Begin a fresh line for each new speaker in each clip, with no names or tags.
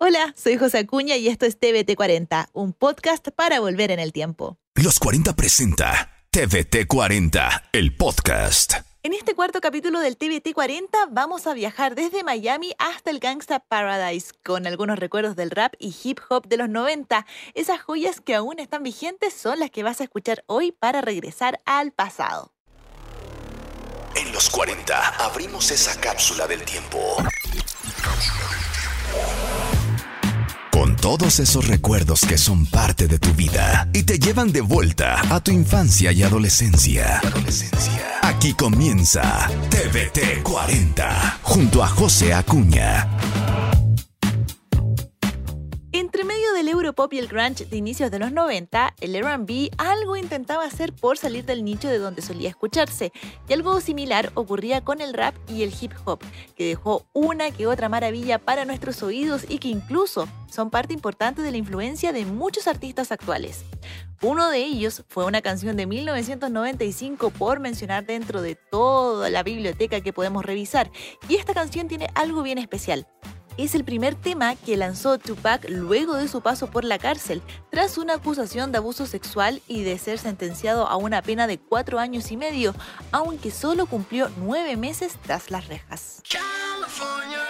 Hola, soy José Acuña y esto es TVT40, un podcast para volver en el tiempo.
Los 40 presenta TVT40, el podcast.
En este cuarto capítulo del TVT40 vamos a viajar desde Miami hasta el Gangsta Paradise con algunos recuerdos del rap y hip hop de los 90. Esas joyas que aún están vigentes son las que vas a escuchar hoy para regresar al pasado.
En los 40 abrimos esa cápsula del tiempo. Con todos esos recuerdos que son parte de tu vida y te llevan de vuelta a tu infancia y adolescencia. Aquí comienza TVT 40 junto a José Acuña.
Europop y el grunge de inicios de los 90, el R&B algo intentaba hacer por salir del nicho de donde solía escucharse, y algo similar ocurría con el rap y el hip hop, que dejó una que otra maravilla para nuestros oídos y que incluso son parte importante de la influencia de muchos artistas actuales. Uno de ellos fue una canción de 1995 por mencionar dentro de toda la biblioteca que podemos revisar, y esta canción tiene algo bien especial es el primer tema que lanzó Tupac luego de su paso por la cárcel, tras una acusación de abuso sexual y de ser sentenciado a una pena de cuatro años y medio, aunque solo cumplió nueve meses tras las rejas. California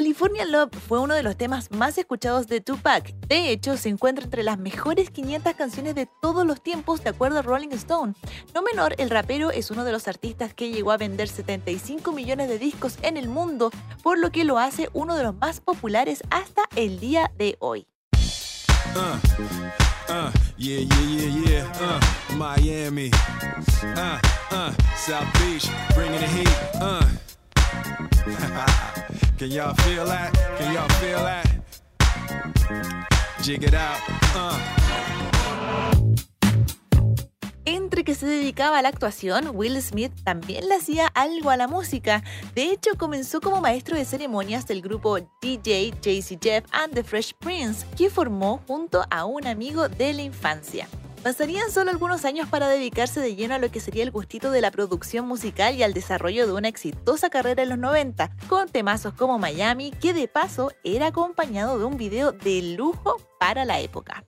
Love fue uno de los temas más escuchados de Tupac. De hecho, se encuentra entre las mejores 500 canciones de todos los tiempos, de acuerdo a Rolling Stone. No menor, el rapero es uno de los artistas que llegó a vender 75 millones de discos en el mundo, por lo que lo hace uno de los más populares hasta el día de hoy. Entre que se dedicaba a la actuación, Will Smith también le hacía algo a la música. De hecho, comenzó como maestro de ceremonias del grupo DJ JC Jeff and the Fresh Prince, que formó junto a un amigo de la infancia. Pasarían solo algunos años para dedicarse de lleno a lo que sería el gustito de la producción musical y al desarrollo de una exitosa carrera en los 90, con temazos como Miami, que de paso era acompañado de un video de lujo para la época.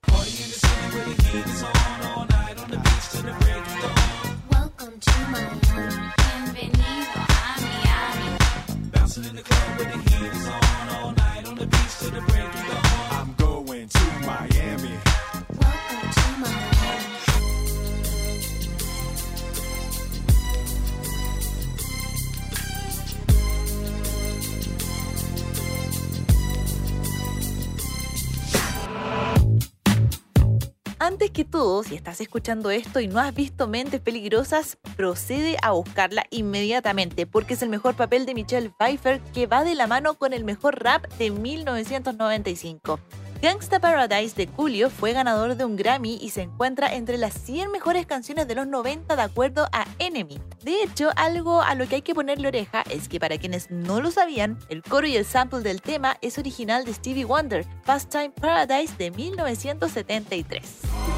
Que todo, si estás escuchando esto y no has visto Mentes Peligrosas, procede a buscarla inmediatamente porque es el mejor papel de Michelle Pfeiffer que va de la mano con el mejor rap de 1995. Gangsta Paradise de Julio fue ganador de un Grammy y se encuentra entre las 100 mejores canciones de los 90 de acuerdo a Enemy. De hecho, algo a lo que hay que ponerle oreja es que para quienes no lo sabían, el coro y el sample del tema es original de Stevie Wonder, Pastime Paradise de 1973.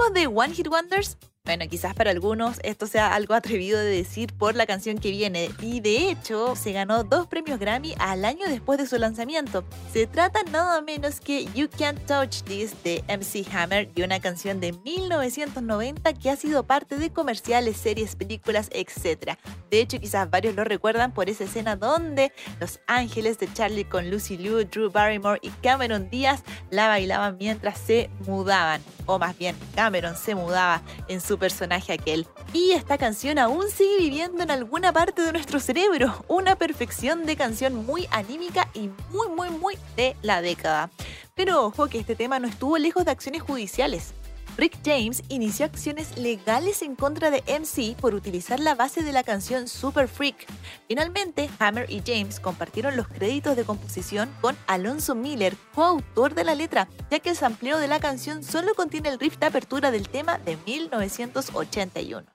Hablemos the One Hit Wonders. Bueno, quizás para algunos esto sea algo atrevido de decir por la canción que viene y de hecho se ganó dos premios Grammy al año después de su lanzamiento. Se trata nada menos que You Can't Touch This de MC Hammer y una canción de 1990 que ha sido parte de comerciales, series, películas, etc. De hecho, quizás varios lo recuerdan por esa escena donde Los Ángeles de Charlie con Lucy Liu, Drew Barrymore y Cameron Díaz la bailaban mientras se mudaban, o más bien Cameron se mudaba en su personaje aquel. Y esta canción aún sigue viviendo en alguna parte de nuestro cerebro, una perfección de canción muy anímica y muy muy muy de la década. Pero ojo que este tema no estuvo lejos de acciones judiciales. Rick James inició acciones legales en contra de MC por utilizar la base de la canción Super Freak. Finalmente, Hammer y James compartieron los créditos de composición con Alonso Miller, coautor de la letra, ya que el sampleo de la canción solo contiene el riff de apertura del tema de 1981.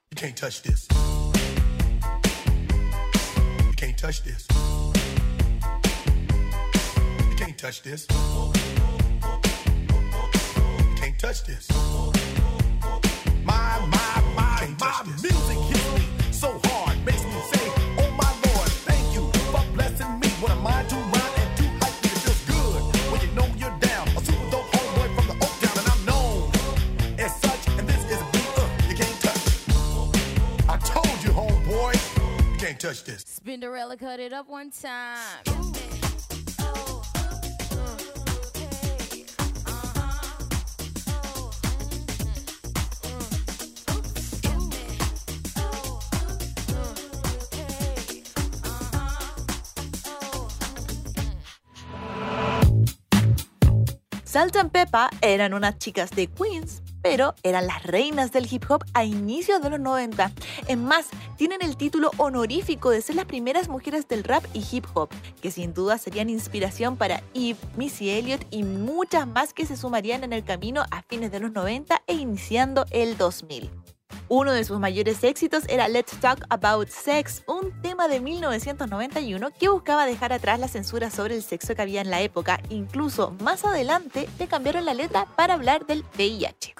touch this. You, homeboy, you can't touch this. Spinderella cut it up one time. Salt and Peppa eran unas chicas de Queens, pero eran las reinas del hip hop a inicios de los 90. En más, tienen el título honorífico de ser las primeras mujeres del rap y hip hop, que sin duda serían inspiración para Eve, Missy Elliott y muchas más que se sumarían en el camino a fines de los 90 e iniciando el 2000. Uno de sus mayores éxitos era Let's Talk About Sex, un tema de 1991 que buscaba dejar atrás la censura sobre el sexo que había en la época. Incluso más adelante le cambiaron la letra para hablar del VIH.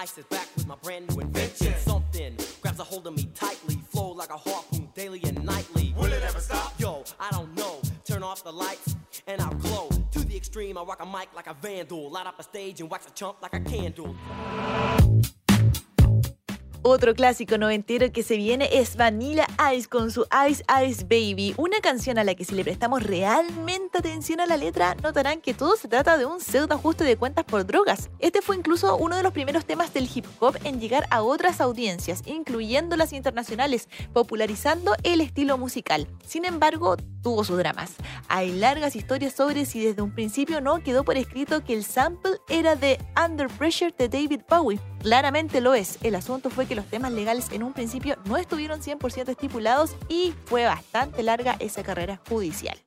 I sit back with my brand new
invention. Something
grabs a hold of me tightly, flow like a harpoon daily and nightly.
Will it ever stop?
Yo, I don't know. Turn off the lights and I'll glow. To the extreme, I
rock a mic like a vandal, light up a stage and wax a chump like a candle. Otro clásico noventero que se viene es Vanilla Ice con su Ice Ice Baby, una canción a la que si le prestamos realmente atención a la letra, notarán que todo se trata de un pseudo ajuste de cuentas por drogas. Este fue incluso uno de los primeros temas del hip hop en llegar a otras audiencias, incluyendo las internacionales, popularizando el estilo musical. Sin embargo, tuvo sus dramas. Hay largas historias sobre si desde un principio no quedó por escrito que el sample era de Under Pressure de David Bowie. Claramente lo es. El asunto fue que los temas legales en un principio no estuvieron 100% estipulados y fue bastante larga esa carrera judicial.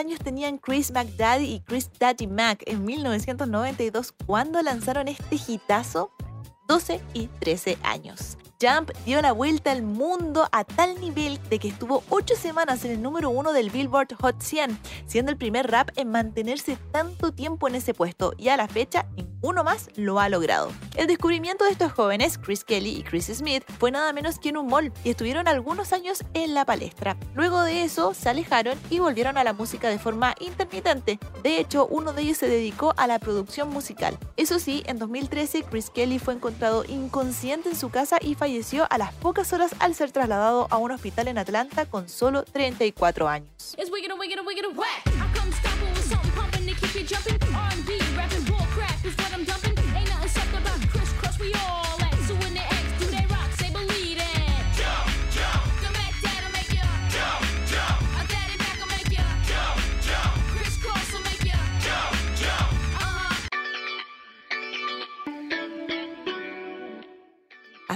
Años tenían Chris McDaddy y Chris Daddy Mac en 1992 cuando lanzaron este hitazo? 12 y 13 años. Jump dio la vuelta al mundo a tal nivel de que estuvo 8 semanas en el número 1 del Billboard Hot 100, siendo el primer rap en mantenerse tanto tiempo en ese puesto y a la fecha ninguno más lo ha logrado. El descubrimiento de estos jóvenes, Chris Kelly y Chris Smith, fue nada menos que en un mall y estuvieron algunos años en la palestra. Luego de eso se alejaron y volvieron a la música de forma intermitente. De hecho, uno de ellos se dedicó a la producción musical. Eso sí, en 2013 Chris Kelly fue encontrado inconsciente en su casa y falleció falleció a las pocas horas al ser trasladado a un hospital en Atlanta con solo 34 años.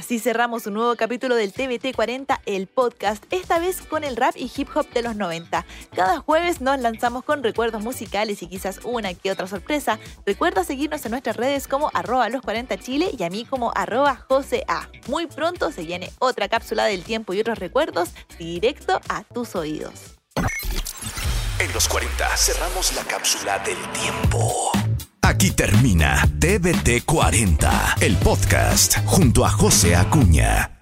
Así cerramos un nuevo capítulo del TBT 40, el podcast, esta vez con el rap y hip hop de los 90. Cada jueves nos lanzamos con recuerdos musicales y quizás una que otra sorpresa. Recuerda seguirnos en nuestras redes como arroba los 40 Chile y a mí como arroba José A. Muy pronto se viene otra cápsula del tiempo y otros recuerdos directo a tus oídos.
En los 40 cerramos la cápsula del tiempo. Aquí termina TBT 40, el podcast junto a José Acuña.